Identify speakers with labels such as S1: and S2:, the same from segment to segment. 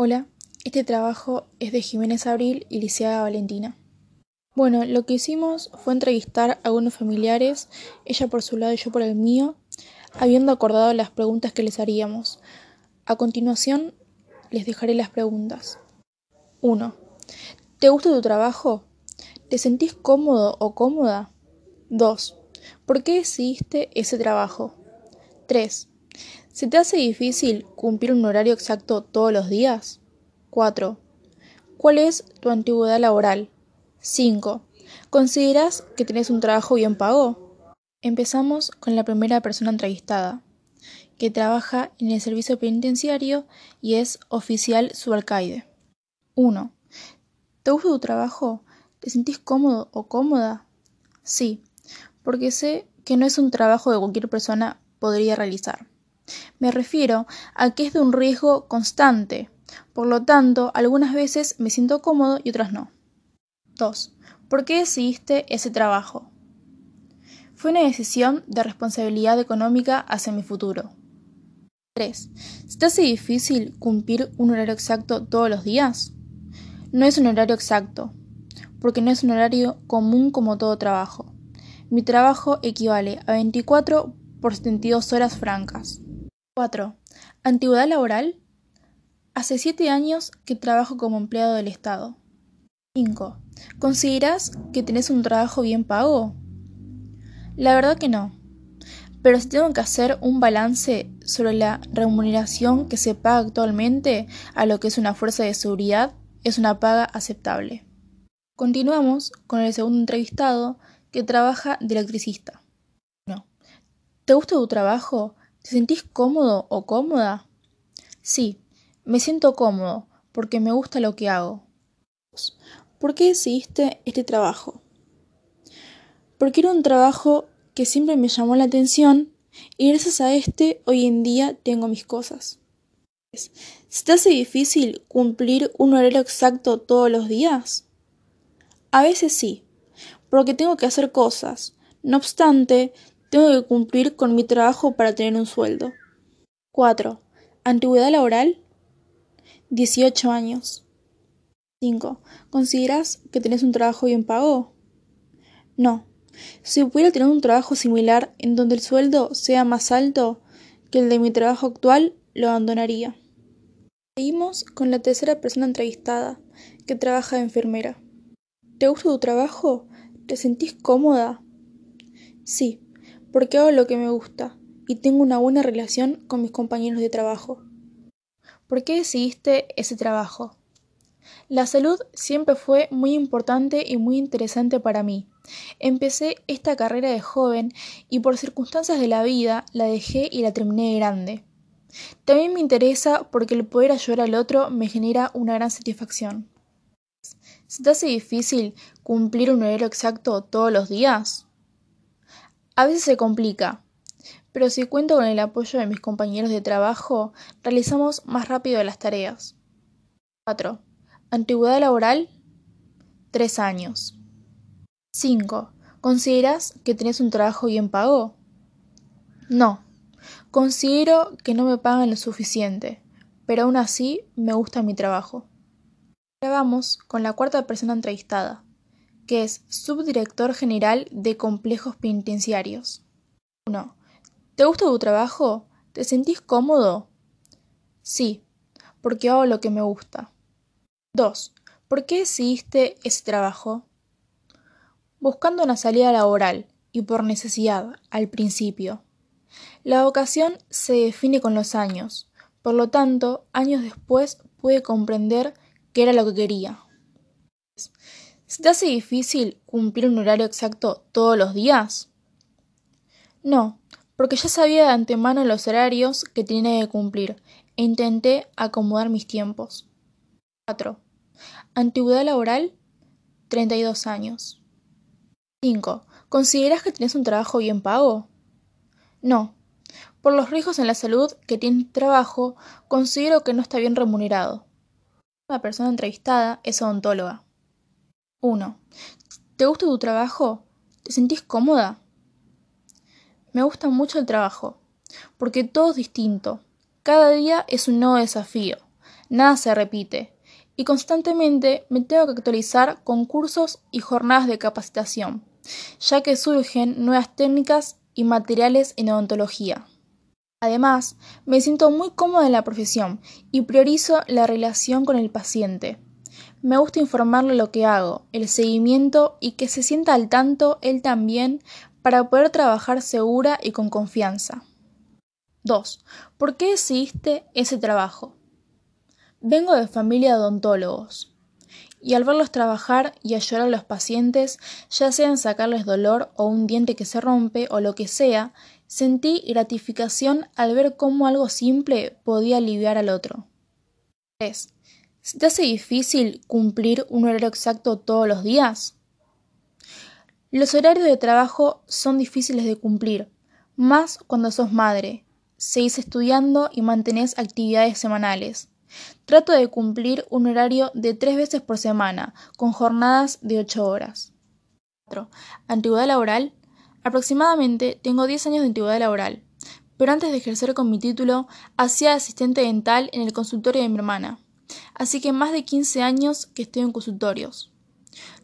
S1: Hola, este trabajo es de Jiménez Abril y Liceaga Valentina. Bueno, lo que hicimos fue entrevistar a algunos familiares, ella por su lado y yo por el mío, habiendo acordado las preguntas que les haríamos. A continuación, les dejaré las preguntas. 1. ¿Te gusta tu trabajo? ¿Te sentís cómodo o cómoda? 2. ¿Por qué decidiste ese trabajo? 3. ¿Se te hace difícil cumplir un horario exacto todos los días? 4. ¿Cuál es tu antigüedad laboral? 5. ¿Consideras que tienes un trabajo bien pago? Empezamos con la primera persona entrevistada, que trabaja en el servicio penitenciario y es oficial subalcaide. 1. ¿Te gusta tu trabajo? ¿Te sentís cómodo o cómoda? Sí, porque sé que no es un trabajo que cualquier persona podría realizar. Me refiero a que es de un riesgo constante, por lo tanto, algunas veces me siento cómodo y otras no. 2. ¿Por qué decidiste ese trabajo? Fue una decisión de responsabilidad económica hacia mi futuro. 3. ¿Se hace difícil cumplir un horario exacto todos los días? No es un horario exacto, porque no es un horario común como todo trabajo. Mi trabajo equivale a 24 por 72 horas francas. 4. ¿Antigüedad laboral? Hace siete años que trabajo como empleado del Estado. 5. ¿Consideras que tenés un trabajo bien pago? La verdad que no. Pero si tengo que hacer un balance sobre la remuneración que se paga actualmente a lo que es una fuerza de seguridad, es una paga aceptable. Continuamos con el segundo entrevistado que trabaja de electricista. No. ¿Te gusta tu trabajo? ¿Te sentís cómodo o cómoda? Sí, me siento cómodo porque me gusta lo que hago. ¿Por qué decidiste este trabajo? Porque era un trabajo que siempre me llamó la atención y gracias a este hoy en día tengo mis cosas. ¿Se te hace difícil cumplir un horario exacto todos los días? A veces sí, porque tengo que hacer cosas. No obstante, tengo que cumplir con mi trabajo para tener un sueldo. 4. Antigüedad laboral. 18 años. 5. ¿Consideras que tenés un trabajo bien pago? No. Si pudiera tener un trabajo similar en donde el sueldo sea más alto que el de mi trabajo actual, lo abandonaría. Seguimos con la tercera persona entrevistada, que trabaja de enfermera. ¿Te gusta tu trabajo? ¿Te sentís cómoda? Sí, porque hago lo que me gusta y tengo una buena relación con mis compañeros de trabajo. ¿Por qué decidiste ese trabajo? La salud siempre fue muy importante y muy interesante para mí. Empecé esta carrera de joven y por circunstancias de la vida la dejé y la terminé grande. También me interesa porque el poder ayudar al otro me genera una gran satisfacción. ¿Se te hace difícil cumplir un horario exacto todos los días? A veces se complica, pero si cuento con el apoyo de mis compañeros de trabajo, realizamos más rápido las tareas. 4. Antigüedad laboral. 3 años. 5. ¿Consideras que tienes un trabajo bien pago? No. Considero que no me pagan lo suficiente, pero aún así me gusta mi trabajo. Ahora vamos con la cuarta persona entrevistada que es subdirector general de complejos penitenciarios. 1. ¿Te gusta tu trabajo? ¿Te sentís cómodo? Sí, porque hago lo que me gusta. 2. ¿Por qué decidiste ese trabajo? Buscando una salida laboral y por necesidad al principio. La vocación se define con los años, por lo tanto, años después pude comprender que era lo que quería. ¿Se te hace difícil cumplir un horario exacto todos los días? No, porque ya sabía de antemano los horarios que tenía que cumplir e intenté acomodar mis tiempos. 4. Antigüedad laboral 32 años. 5. ¿Consideras que tienes un trabajo bien pago? No. Por los riesgos en la salud que tiene el trabajo, considero que no está bien remunerado. La persona entrevistada es odontóloga. 1. ¿Te gusta tu trabajo? ¿Te sentís cómoda? Me gusta mucho el trabajo, porque todo es distinto. Cada día es un nuevo desafío. nada se repite, y constantemente me tengo que actualizar con cursos y jornadas de capacitación, ya que surgen nuevas técnicas y materiales en odontología. Además, me siento muy cómoda en la profesión y priorizo la relación con el paciente. Me gusta informarle lo que hago, el seguimiento y que se sienta al tanto él también para poder trabajar segura y con confianza. 2. ¿Por qué decidiste ese trabajo? Vengo de familia de odontólogos y al verlos trabajar y ayudar a los pacientes, ya sea en sacarles dolor o un diente que se rompe o lo que sea, sentí gratificación al ver cómo algo simple podía aliviar al otro. 3. ¿Se te hace difícil cumplir un horario exacto todos los días? Los horarios de trabajo son difíciles de cumplir, más cuando sos madre, seguís estudiando y mantenés actividades semanales. Trato de cumplir un horario de tres veces por semana, con jornadas de ocho horas. 4. Antigüedad laboral. Aproximadamente tengo 10 años de antigüedad laboral, pero antes de ejercer con mi título, hacía asistente dental en el consultorio de mi hermana. Así que más de 15 años que estoy en consultorios.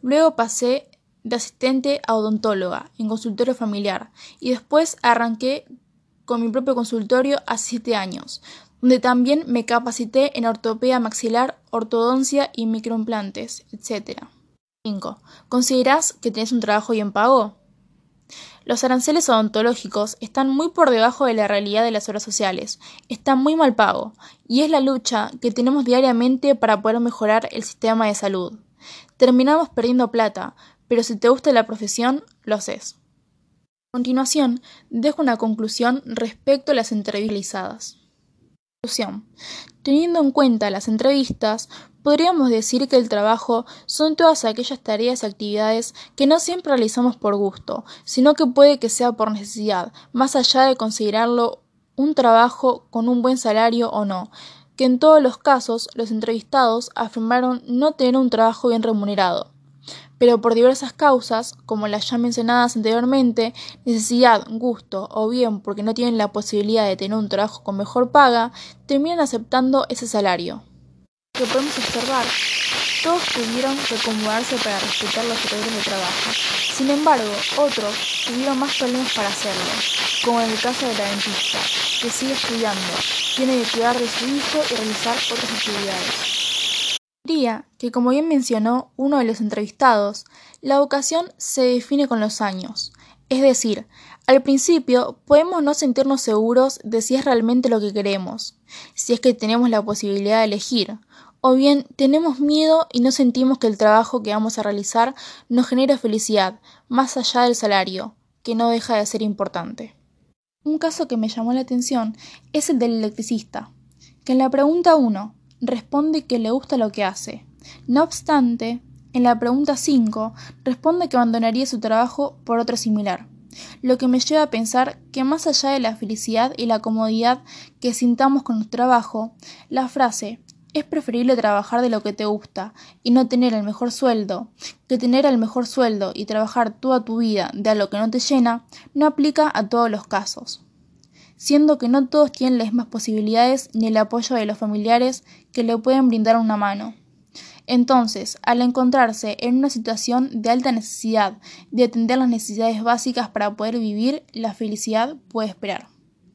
S1: Luego pasé de asistente a odontóloga en consultorio familiar y después arranqué con mi propio consultorio hace 7 años, donde también me capacité en ortopedia maxilar, ortodoncia y microimplantes, etc. 5. ¿Considerás que tenés un trabajo bien pago? Los aranceles odontológicos están muy por debajo de la realidad de las obras sociales, están muy mal pago, y es la lucha que tenemos diariamente para poder mejorar el sistema de salud. Terminamos perdiendo plata, pero si te gusta la profesión, lo haces. A continuación, dejo una conclusión respecto a las entrevistas Teniendo en cuenta las entrevistas, podríamos decir que el trabajo son todas aquellas tareas y actividades que no siempre realizamos por gusto, sino que puede que sea por necesidad, más allá de considerarlo un trabajo con un buen salario o no, que en todos los casos los entrevistados afirmaron no tener un trabajo bien remunerado pero por diversas causas, como las ya mencionadas anteriormente, necesidad, gusto o bien porque no tienen la posibilidad de tener un trabajo con mejor paga, terminan aceptando ese salario. Lo podemos observar, todos tuvieron que acomodarse para respetar los horarios de trabajo. Sin embargo, otros tuvieron más problemas para hacerlo, como en el caso de la dentista, que sigue estudiando, tiene que cuidar de su hijo y realizar otras actividades. Diría que, como bien mencionó uno de los entrevistados, la vocación se define con los años. Es decir, al principio podemos no sentirnos seguros de si es realmente lo que queremos, si es que tenemos la posibilidad de elegir, o bien tenemos miedo y no sentimos que el trabajo que vamos a realizar nos genera felicidad, más allá del salario, que no deja de ser importante. Un caso que me llamó la atención es el del electricista, que en la pregunta 1, responde que le gusta lo que hace. No obstante, en la pregunta 5 responde que abandonaría su trabajo por otro similar, lo que me lleva a pensar que más allá de la felicidad y la comodidad que sintamos con nuestro trabajo, la frase es preferible trabajar de lo que te gusta y no tener el mejor sueldo que tener el mejor sueldo y trabajar toda tu vida de algo que no te llena, no aplica a todos los casos siendo que no todos tienen las mismas posibilidades ni el apoyo de los familiares que le pueden brindar una mano. Entonces, al encontrarse en una situación de alta necesidad de atender las necesidades básicas para poder vivir, la felicidad puede esperar.